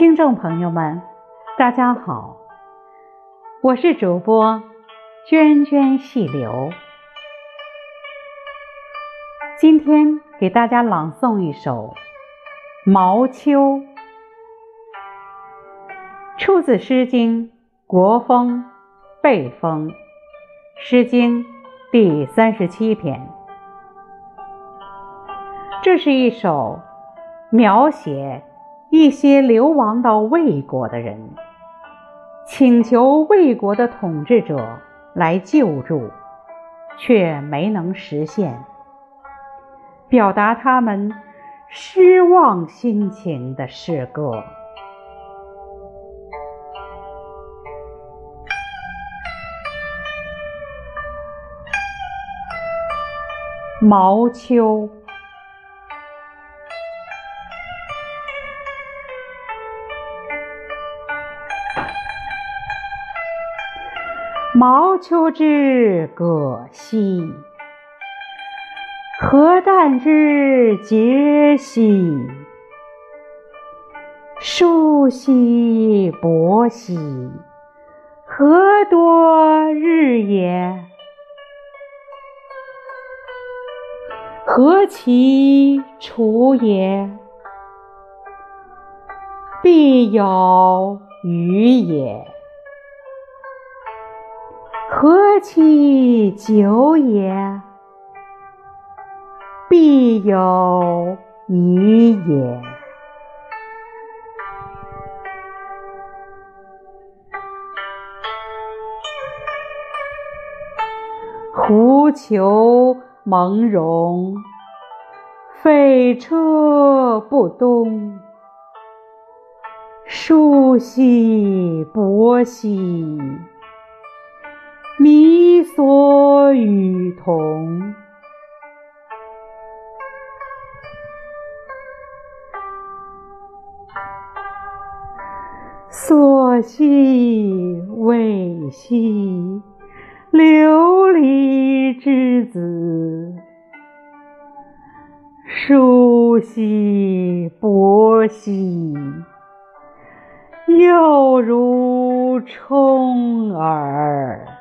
听众朋友们，大家好，我是主播涓涓细流。今天给大家朗诵一首《毛秋》，出自《诗经·国风·背风》，《诗经》第三十七篇。这是一首描写。一些流亡到魏国的人，请求魏国的统治者来救助，却没能实现，表达他们失望心情的诗歌。毛秋。毛秋之葛兮，何旦之节兮，叔兮薄兮，何多日也？何其处也？必有余也。何其久也？必有余也。狐裘蒙茸，匪车不东。叔兮伯兮。所与同，所兮未兮，流离之子；叔兮伯兮，又如冲耳。